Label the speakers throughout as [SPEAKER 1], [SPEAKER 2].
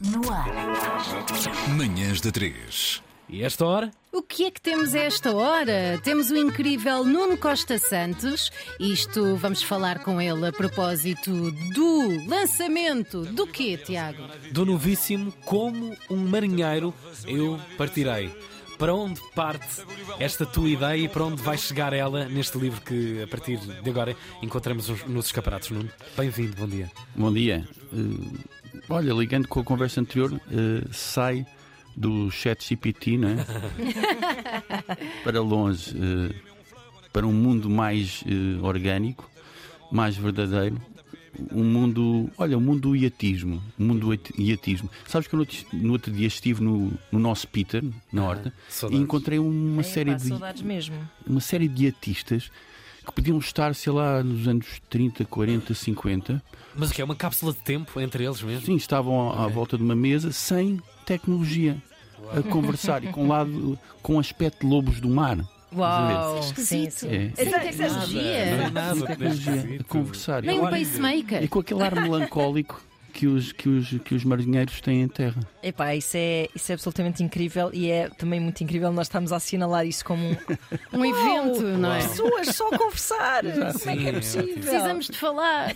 [SPEAKER 1] No ar.
[SPEAKER 2] Manhãs da 3.
[SPEAKER 3] E esta hora?
[SPEAKER 4] O que é que temos a esta hora? Temos o incrível Nuno Costa Santos. Isto vamos falar com ele a propósito do lançamento do quê, Tiago?
[SPEAKER 3] Do novíssimo Como um Marinheiro Eu Partirei. Para onde parte esta tua ideia e para onde vai chegar ela neste livro que a partir de agora encontramos nos- escaparatos, Nuno? Bem-vindo, bom dia.
[SPEAKER 5] Bom dia. Eh, olha, ligando com a conversa anterior, eh, sai do chat GPT né? para longe, eh, para um mundo mais eh, orgânico, mais verdadeiro. Um mundo, olha, um mundo do iatismo. Um mundo do iat- iatismo. Sabes que eu no, outro- no outro dia estive no, no nosso Peter, na horta, e
[SPEAKER 3] saudades.
[SPEAKER 5] encontrei uma
[SPEAKER 6] Epá,
[SPEAKER 5] série de
[SPEAKER 6] saudades mesmo.
[SPEAKER 5] uma série de atistas que podiam estar, sei lá, nos anos 30, 40, 50.
[SPEAKER 3] Mas o que é? Uma cápsula de tempo entre eles mesmo?
[SPEAKER 5] Sim, estavam à, à volta de uma mesa sem tecnologia a conversar e com lado com aspecto de lobos do mar.
[SPEAKER 6] Uau!
[SPEAKER 4] Esquisito.
[SPEAKER 6] Sim, sim.
[SPEAKER 5] É.
[SPEAKER 4] Sem
[SPEAKER 3] é
[SPEAKER 4] tecnologia.
[SPEAKER 3] nada,
[SPEAKER 5] Sem tecnologia a conversar.
[SPEAKER 4] Nem um pacemaker.
[SPEAKER 5] E com aquele ar melancólico que os, que os, que os marinheiros têm em terra.
[SPEAKER 6] Epá, isso é, isso é absolutamente incrível e é também muito incrível nós estamos a assinalar isso como um
[SPEAKER 4] Um evento, não é?
[SPEAKER 6] pessoas só a conversar. Como é que é
[SPEAKER 3] Sim,
[SPEAKER 6] possível?
[SPEAKER 4] Precisamos de falar.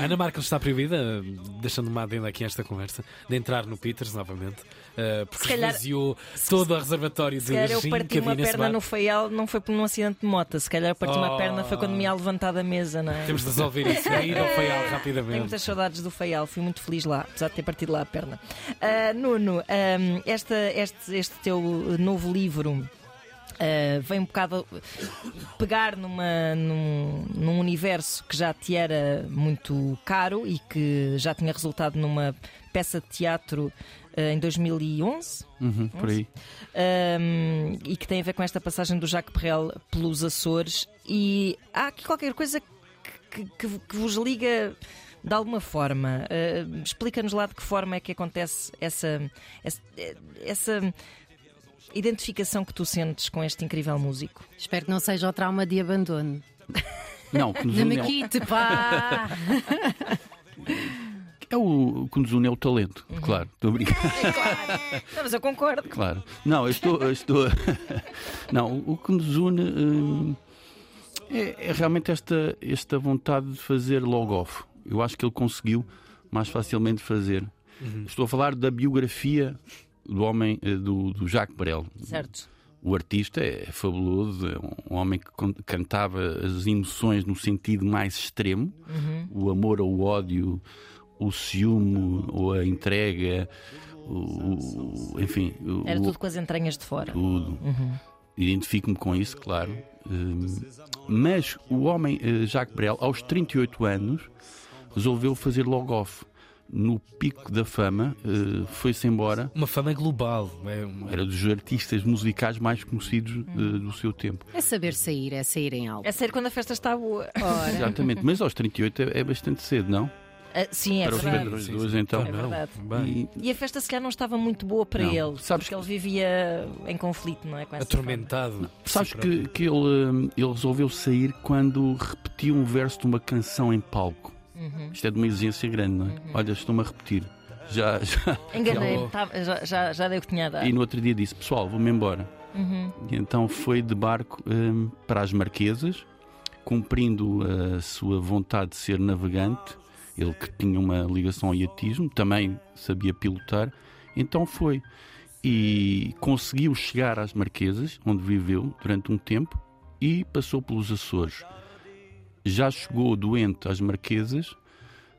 [SPEAKER 3] A Ana Marques está proibida, deixando uma adenda aqui a esta conversa, de entrar no Peters novamente, eh, porque
[SPEAKER 6] Se calhar-
[SPEAKER 3] esvaziou todo o reservatório
[SPEAKER 6] Se
[SPEAKER 3] de
[SPEAKER 6] calhar eu parti uma perna no feial, não foi por um acidente de moto. Se calhar eu parti uma
[SPEAKER 3] Oh.
[SPEAKER 6] perna foi quando me ia levantar da mesa, não é?
[SPEAKER 3] Temos de resolver isso. É ir ao feial
[SPEAKER 6] Tenho
[SPEAKER 3] rapidamente.
[SPEAKER 6] muitas saudades do Feial, fui muito feliz lá, apesar de ter partido lá a perna. Ah, Nuno, ahm, esta, este, este teu novo livro. ah, vem um bocado pegar numa, num, num universo que já te era muito caro e que já tinha resultado numa peça de teatro ah, em 2011
[SPEAKER 5] Uhum, por aí.
[SPEAKER 6] e que tem a ver com esta passagem do Jacques Perrel pelos Açores. E há aqui qualquer coisa que, que- que vos liga de alguma forma. Uh, Explica-nos lá de que forma é que acontece essa, essa, essa identificação que tu sentes com este incrível músico.
[SPEAKER 4] Espero que não seja o trauma de abandono.
[SPEAKER 5] Não, que nos une é, o-
[SPEAKER 4] Maquite, pá!
[SPEAKER 5] é o, o que nos une é o talento, claro. Estou a brincar.
[SPEAKER 6] Não, mas eu concordo.
[SPEAKER 5] Claro. Não, eu estou. eu estou... Não, o que nos une hum, é, é realmente esta, esta vontade de fazer logo-off. Eu acho que ele conseguiu mais facilmente fazer. Estou a falar da biografia do homem, eh, do, do Jacques Brel.
[SPEAKER 6] Certo.
[SPEAKER 5] O artista é fabuloso, é um homem que cantava as emoções no sentido mais extremo, o amor ou o ódio, o ciúme ou a entrega, o, o- enfim, o-
[SPEAKER 6] Era tudo com as entranhas de fora.
[SPEAKER 5] tudo. Identifico-me com isso, claro. Hum, mas o homem eh, Jacques Brel, aos 38 anos, resolveu fazer logo-off. No pico da fama, eh, foi-se embora.
[SPEAKER 3] Uma fama global. É uma-
[SPEAKER 5] Era dos artistas musicais mais conhecidos eh, do seu tempo.
[SPEAKER 4] É saber sair, é sair em alto.
[SPEAKER 6] É sério quando a festa está boa.
[SPEAKER 5] Exatamente. Mas aos 38 é, é bastante cedo, não?
[SPEAKER 6] Ah, sim, é
[SPEAKER 5] Para os
[SPEAKER 6] verdade.
[SPEAKER 5] Pedros de hoje, então.
[SPEAKER 6] É verdade.
[SPEAKER 5] E-
[SPEAKER 6] E a festa se calhar não estava muito boa para
[SPEAKER 5] Não.
[SPEAKER 6] ele,
[SPEAKER 5] Sabes
[SPEAKER 6] porque ele vivia em conflito, não é? Com essa
[SPEAKER 3] atormentado.
[SPEAKER 5] Sabes
[SPEAKER 3] Sim,
[SPEAKER 5] que, que ele, hum, ele resolveu sair quando repetiu um verso de uma canção em palco.
[SPEAKER 6] Uhum.
[SPEAKER 5] Isto é de uma exigência grande, não é? Olha, estou-me a repetir. Já, já.
[SPEAKER 6] forma. Enganei-me,
[SPEAKER 3] Já-
[SPEAKER 6] já, já, dei o que tinha a dar.
[SPEAKER 5] E no outro dia disse: Pessoal, vou-me embora.
[SPEAKER 6] Uhum.
[SPEAKER 5] E então foi de barco hum, para as Marquesas, cumprindo a sua vontade de ser navegante. Ele que tinha uma ligação ao iatismo, também sabia pilotar. Então foi. E conseguiu chegar às Marquesas, onde viveu durante um tempo, e passou pelos Açores. Já chegou doente às Marquesas,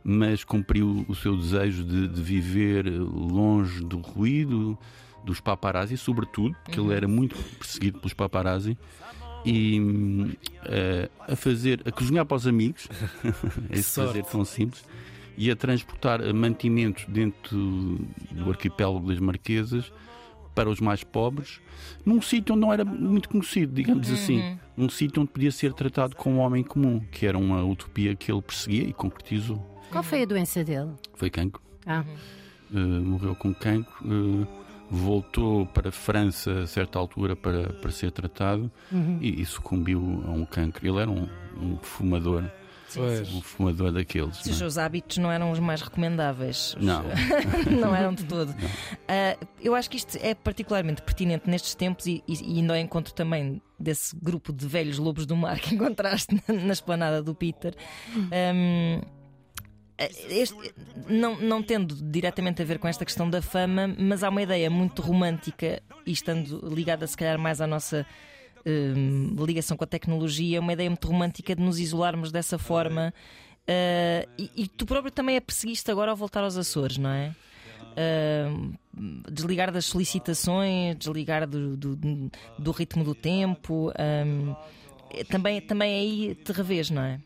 [SPEAKER 5] mas cumpriu o seu desejo de, de viver longe do ruído, dos paparazzi, sobretudo, porque ele era muito perseguido pelos paparazzi, e eh, a fazer, a cozinhar para os amigos, esse fazer tão simples, e a transportar mantimentos dentro do arquipélago das Marquesas para os mais pobres, num sítio onde não era muito conhecido, digamos assim, num sítio onde podia ser tratado como um homem comum, que era uma utopia que ele perseguia e concretizou.
[SPEAKER 4] Qual foi a doença dele?
[SPEAKER 5] Foi cancro.
[SPEAKER 4] Ah,
[SPEAKER 5] Uh, morreu com cancro, uh, voltou para a França a certa altura para, para ser tratado e, e sucumbiu a um cancro. Ele era um, um fumador
[SPEAKER 3] Pois.
[SPEAKER 5] um fumador daqueles.
[SPEAKER 6] Os
[SPEAKER 5] é?
[SPEAKER 6] seus hábitos não eram os mais recomendáveis.
[SPEAKER 5] Não.
[SPEAKER 6] não eram de todo. Ah, eu acho que isto é particularmente pertinente nestes tempos e, e, e indo ao encontro também desse grupo de velhos lobos do mar que encontraste na, na esplanada do Peter. Ahm, este- não, não tendo diretamente a ver com esta questão da fama, mas há uma ideia muito romântica e estando ligada se calhar mais à nossa hum, ligação com a tecnologia, uma ideia muito romântica de nos isolarmos dessa forma. Uh, e, e tu próprio também a perseguiste agora ao voltar aos Açores, não é? Uh, desligar das solicitações, desligar do, do, do ritmo do tempo. um, também, também aí te revês, não é?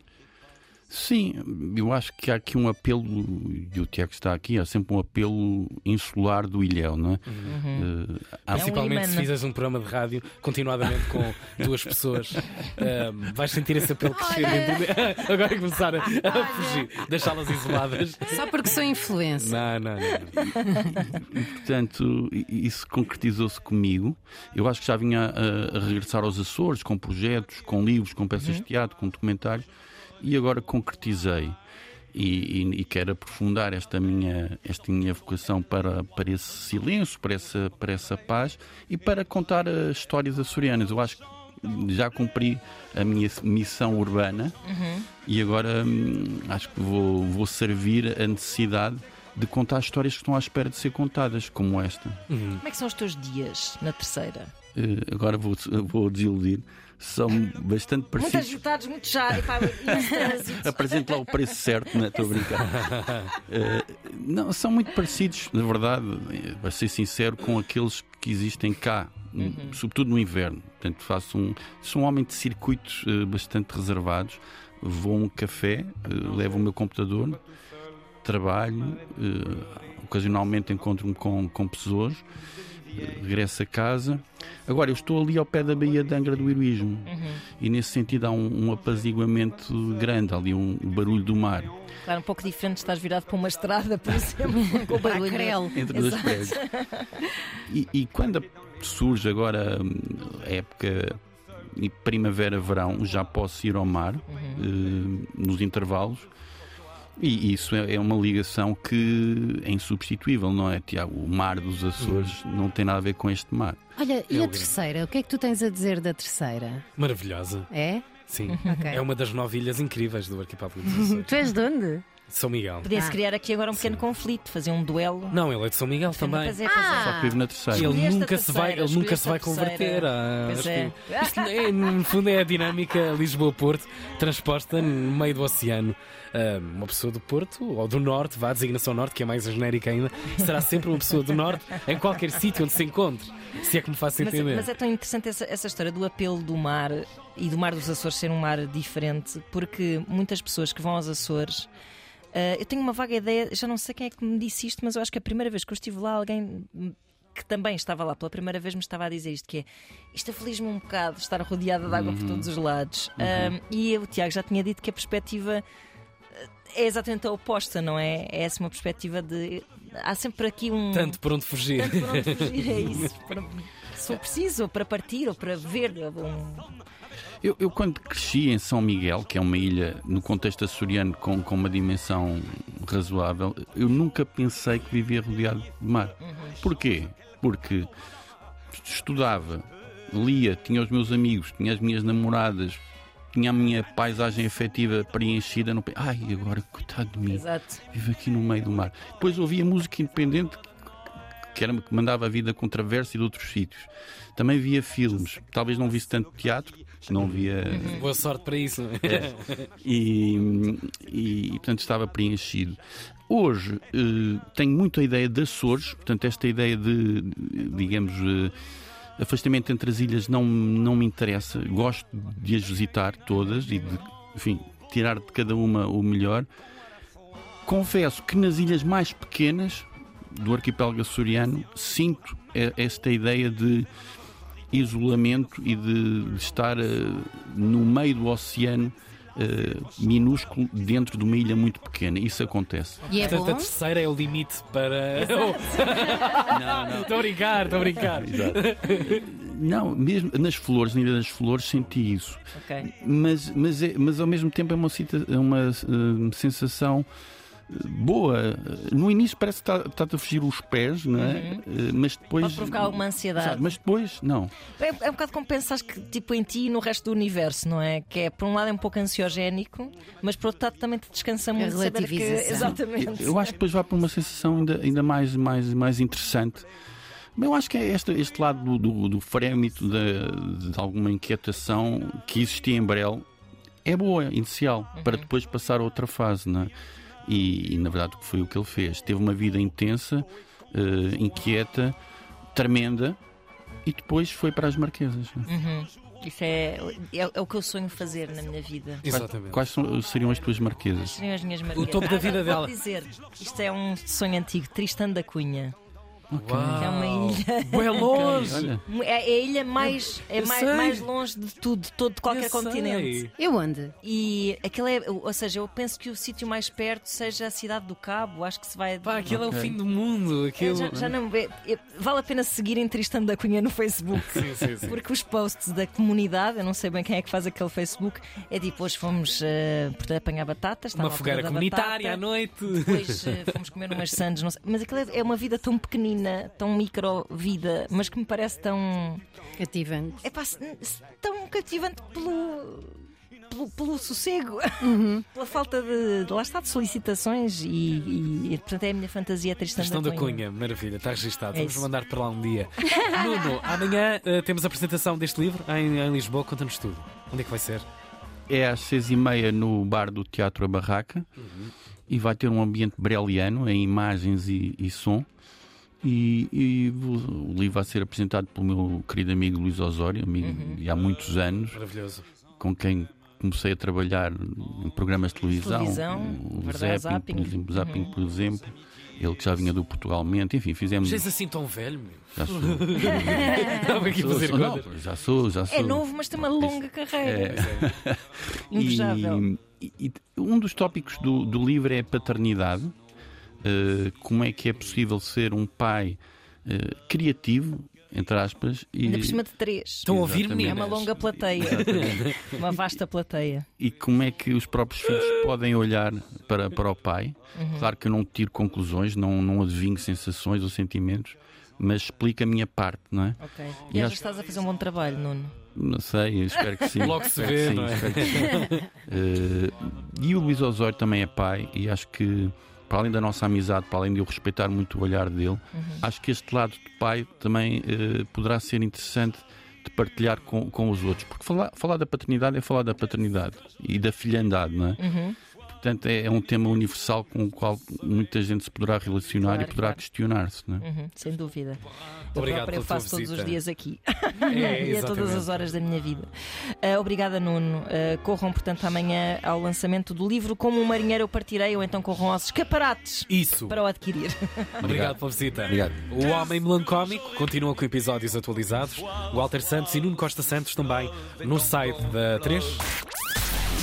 [SPEAKER 5] Sim, eu acho que há aqui um apelo, e o Tiago está aqui, há sempre um apelo insular do Ilhéu, não é? Eh, há-
[SPEAKER 3] Principalmente
[SPEAKER 6] imã,
[SPEAKER 3] se
[SPEAKER 6] não?
[SPEAKER 3] fizeres um programa de rádio continuadamente com duas pessoas, ahm, vais sentir esse apelo crescer dentro de... Agora começar a, a fugir, deixá-las isoladas.
[SPEAKER 4] Só porque sou influencer.
[SPEAKER 3] Não, não, não.
[SPEAKER 5] Portanto, isso concretizou-se comigo. Eu acho que já vinha a, a regressar aos Açores com projetos, com livros, com peças de teatro, com documentários e agora concretizei. E, e- e quero aprofundar esta minha, esta minha vocação para, para esse silêncio, para essa, para essa paz e para contar as histórias açorianas. Eu acho que já cumpri a minha missão urbana e agora hum, acho que vou, vou servir a necessidade de contar histórias que estão à espera de ser contadas, como esta.
[SPEAKER 6] Como é que são os teus dias na terceira?
[SPEAKER 5] Eh, agora vou, vou desiludir. São bastante
[SPEAKER 6] Muitas
[SPEAKER 5] parecidos.
[SPEAKER 6] metades, muito já, e pá.
[SPEAKER 5] Apresento lá o preço certo, não é? Estou a brincar. Eh, não, são muito parecidos, na verdade, para ser sincero, com aqueles que existem cá,
[SPEAKER 6] Uhum.
[SPEAKER 5] sobretudo no inverno. Portanto, faço um, sou um homem de circuitos eh, bastante reservados. Vou a um café, eh, levo o meu computador, trabalho, ocasionalmente encontro-me com, com pessoas, regresso a casa. Agora, eu estou ali ao pé da Baía de Angra do Heroísmo e, nesse sentido, há um, um apaziguamento grande, ali um barulho do mar.
[SPEAKER 6] Claro, um pouco diferente, estás virado para uma estrada, por exemplo, com o barulho.
[SPEAKER 5] Entre dois prédios. E, e quando surge agora hum, a época primavera-verão, já posso ir ao mar eh, nos intervalos. E isso é é uma ligação que é insubstituível, não é, Tiago? O mar dos Açores não tem nada a ver com este mar.
[SPEAKER 4] Olha, e
[SPEAKER 3] É
[SPEAKER 4] a
[SPEAKER 3] o grande.
[SPEAKER 4] terceira? O que é que tu tens a dizer da terceira?
[SPEAKER 3] Maravilhosa.
[SPEAKER 4] É?
[SPEAKER 3] Sim.
[SPEAKER 4] Ok.
[SPEAKER 3] É uma das nove ilhas incríveis do arquipélago dos Açores.
[SPEAKER 4] Tu és de onde?
[SPEAKER 3] São Miguel.
[SPEAKER 6] Podia-se
[SPEAKER 4] Ah.
[SPEAKER 6] criar aqui agora um pequeno conflito, fazer um duelo.
[SPEAKER 3] Não, ele é de São Miguel também.
[SPEAKER 6] Pois é, é.
[SPEAKER 4] Ah.
[SPEAKER 5] Só que vive na terceira.
[SPEAKER 3] Ele
[SPEAKER 6] Escolheste a
[SPEAKER 3] nunca se vai,
[SPEAKER 6] terceira,
[SPEAKER 3] ele nunca se vai
[SPEAKER 6] escolheste a
[SPEAKER 3] converter.
[SPEAKER 6] terceira.
[SPEAKER 3] a-
[SPEAKER 6] Pois
[SPEAKER 3] acho
[SPEAKER 6] é.
[SPEAKER 3] que isto é, no fundo é a dinâmica Lisboa-Porto transposta no meio do oceano. Ah, uma pessoa do Porto ou do Norte, vá, a designação Norte, que é mais genérica ainda, será sempre uma pessoa do Norte em qualquer sítio onde se encontre. Se é que me faço
[SPEAKER 6] Mas,
[SPEAKER 3] entender.
[SPEAKER 6] mas é tão interessante essa, essa história do apelo do mar e do mar dos Açores ser um mar diferente, porque muitas pessoas que vão aos Açores. Ah, eu tenho uma vaga ideia, já não sei quem é que me disse isto, mas eu acho que a primeira vez que eu estive lá, alguém que também estava lá pela primeira vez me estava a dizer isto: que é isto aflige-me um bocado estar rodeada de água por todos os lados. Ah, e o Tiago já tinha dito que a perspectiva é exatamente a oposta, não é? É essa uma perspectiva de. Há sempre aqui um.
[SPEAKER 3] Tanto por onde fugir.
[SPEAKER 6] Tanto por onde fugir, é isso. Para- se for preciso, ou para partir, ou para ver. um-
[SPEAKER 5] Eu, eu, quando cresci em São Miguel, que é uma ilha no contexto açoriano com, com uma dimensão razoável, eu nunca pensei que vivia rodeado de mar. Porquê? Porque estudava, lia, tinha os meus amigos, tinha as minhas namoradas, tinha a minha paisagem afetiva preenchida. No... Ai, agora, coitado de mim,
[SPEAKER 6] Exato.
[SPEAKER 5] vivo aqui no meio do mar. Depois ouvia música independente que, era, que mandava a vida com Traverso e de outros sítios. Também via filmes, talvez não visse tanto teatro, não via
[SPEAKER 3] Boa sorte para isso.
[SPEAKER 5] e, e, e, portanto estava preenchido. Hoje eh, tenho muito a ideia de Açores, portanto, esta ideia de, digamos, eh, afastamento entre as ilhas não, não me interessa. Gosto de as visitar todas e de, enfim, tirar de cada uma o melhor. Confesso que nas ilhas mais pequenas do arquipélago açoriano sinto esta ideia de isolamento e de, de estar eh, no meio do oceano eh, minúsculo dentro de uma ilha muito pequena. Isso acontece.
[SPEAKER 4] E é
[SPEAKER 3] Portanto, a
[SPEAKER 4] bom?
[SPEAKER 3] terceira é o limite para.
[SPEAKER 5] Não, não.
[SPEAKER 3] Estou a brincar, estou a brincar.
[SPEAKER 5] Exato. Não, mesmo nas flores, na Ilha das Flores, senti isso.
[SPEAKER 6] Ok.
[SPEAKER 5] Mas, mas, é- mas ao mesmo tempo é uma, cita- é uma eh, sensação boa. No início parece que está- está-te a fugir os pés, não é? Eh, Mas depois.
[SPEAKER 6] Uhum. Pode provocar alguma ansiedade.
[SPEAKER 5] Mas depois, não.
[SPEAKER 6] É, é um bocado como pensares que, tipo, em ti e no resto do universo, não é? Que é, por um lado, é um pouco ansiogénico, mas por outro lado também te descansa muito saber que.
[SPEAKER 4] relativização.
[SPEAKER 6] Exatamente.
[SPEAKER 5] Eu acho que depois vai para uma sensação ainda, ainda mais, mais, mais interessante. Mas eu acho que é este, este lado do, do, do frémito, de, de alguma inquietação que existia em Brel, é boa, inicial, para depois passar a outra fase. Não é? E, e, na verdade foi o que ele fez. Teve uma vida intensa, eh, inquieta, tremenda, e depois foi para as Marquesas. é?
[SPEAKER 6] Uhum. Isso é, é, é o que eu sonho fazer na minha vida.
[SPEAKER 3] Exatamente.
[SPEAKER 5] Quais são- seriam as tuas Marquesas?
[SPEAKER 6] Seriam as minhas marquesas.
[SPEAKER 3] topo da
[SPEAKER 6] Ah,
[SPEAKER 3] vida
[SPEAKER 6] vou
[SPEAKER 3] dela.
[SPEAKER 6] dizer, isto é um sonho antigo, Tristan da Cunha.
[SPEAKER 3] Uau.
[SPEAKER 6] Que é uma ilha.
[SPEAKER 3] Bué longe.
[SPEAKER 6] É é a ilha mais, é mais, mais longe de tudo, de todo de qualquer
[SPEAKER 3] Eu
[SPEAKER 6] continente.
[SPEAKER 3] sei.
[SPEAKER 4] Eu onde?
[SPEAKER 6] E aquilo é, ou seja, eu penso que o sítio mais perto seja a cidade do Cabo. Acho que se vai.
[SPEAKER 3] Pá, aquilo é
[SPEAKER 5] Ok.
[SPEAKER 3] o fim do mundo. Aquilo...
[SPEAKER 6] já, já não é- é- vale a pena seguirem Tristan da Cunha no Facebook.
[SPEAKER 3] Sim, sim, sim.
[SPEAKER 6] Porque os posts da comunidade, eu não sei bem quem é que faz aquele Facebook, é tipo, hoje fomos uh, portanto, apanhar batatas,
[SPEAKER 3] Uma fogueira comunitária à
[SPEAKER 6] batata,
[SPEAKER 3] noite.
[SPEAKER 6] Depois eh, fomos comer umas sandes, não sei. Mas aquilo é, é uma vida tão pequenina, tão micro-vida, mas que me parece tão.
[SPEAKER 4] Cativante.
[SPEAKER 6] É pá, tão cativante pelo. Pelo, pelo sossego, pela falta de, de- lá está de solicitações e, e- e, portanto é a minha fantasia Tristão
[SPEAKER 3] Questão
[SPEAKER 6] da
[SPEAKER 3] da
[SPEAKER 6] Cunha.
[SPEAKER 3] Cunha, maravilha, está registado.
[SPEAKER 6] É
[SPEAKER 3] Vamos
[SPEAKER 6] isso.
[SPEAKER 3] mandar para lá um dia. Nuno, amanhã eh, temos a apresentação deste livro em, em Lisboa. Conta-nos tudo. Onde é que vai ser?
[SPEAKER 5] É às seis e meia no bar do Teatro A Barraca e vai ter um ambiente breliano em imagens e, e som. E, e o livro vai ser apresentado pelo meu querido amigo Luís Osório, amigo de há muitos anos,
[SPEAKER 3] Maravilhoso.
[SPEAKER 5] com quem comecei a trabalhar em programas de televisão,
[SPEAKER 6] Televisão,
[SPEAKER 5] o
[SPEAKER 6] verdade,
[SPEAKER 5] Zapping,
[SPEAKER 6] Zapping.
[SPEAKER 5] por exemplo, Zapping, por exemplo, ele que já vinha do Portugalmente, enfim, fizemos.
[SPEAKER 3] És assim tão velho, meu.
[SPEAKER 5] Já sou.
[SPEAKER 3] Estava aqui a
[SPEAKER 5] Sou-
[SPEAKER 3] fazer
[SPEAKER 5] sou- não, já sou, já sou.
[SPEAKER 6] É novo, mas tem uma longa carreira.
[SPEAKER 5] É.
[SPEAKER 6] Invejável.
[SPEAKER 5] E, e um dos tópicos do, do livro é a paternidade. Uh, como é que é possível ser um pai uh, criativo, entre aspas, e,
[SPEAKER 6] Ainda por cima de três.
[SPEAKER 3] Estão a ouvir,
[SPEAKER 5] Exatamente.
[SPEAKER 6] É uma longa plateia. uma vasta plateia.
[SPEAKER 5] e como é que os próprios filhos podem olhar para, para o pai.
[SPEAKER 6] Uhum.
[SPEAKER 5] Claro que eu não tiro conclusões, não, não adivinho sensações ou sentimentos, mas explico a minha parte, não é?
[SPEAKER 6] Ok.
[SPEAKER 5] E
[SPEAKER 6] E
[SPEAKER 5] acho-
[SPEAKER 6] estás a fazer um bom trabalho, Nuno.
[SPEAKER 5] Não sei, eu espero que sim.
[SPEAKER 3] Logo se vê,
[SPEAKER 5] sim,
[SPEAKER 3] não é?
[SPEAKER 5] Eh, e o Luís Osório também é pai, e acho que, para além da nossa amizade, para além de eu respeitar muito o olhar dele, acho que este lado de pai também eh, poderá ser interessante de partilhar com, com os outros. Porque falar, falar da paternidade é falar da paternidade e da filhandade, não é? Portanto, é, é um tema universal com o qual muita gente se poderá relacionar
[SPEAKER 6] Claro,
[SPEAKER 5] e poderá
[SPEAKER 6] claro.
[SPEAKER 5] questionar-se, não é?
[SPEAKER 6] Uhum, sem dúvida. Eu
[SPEAKER 3] Obrigado
[SPEAKER 6] própria
[SPEAKER 3] tua
[SPEAKER 6] faço todos
[SPEAKER 3] visita.
[SPEAKER 6] os dias aqui.
[SPEAKER 3] É,
[SPEAKER 6] e a todas as horas da minha vida. Ah, obrigada, Nuno. Ah, corram, portanto, amanhã ao lançamento do livro Como um Marinheiro Eu Partirei, ou então corram aos escaparates
[SPEAKER 3] Isso.
[SPEAKER 6] para o adquirir.
[SPEAKER 3] Obrigado pela visita.
[SPEAKER 5] Obrigado.
[SPEAKER 3] O Homem Melancómico continua com episódios atualizados. Walter Santos e Nuno Costa Santos também no site da 3.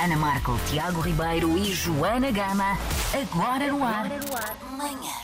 [SPEAKER 1] Ana Marco, Tiago Ribeiro e Joana Gama, agora no ar. Manhãs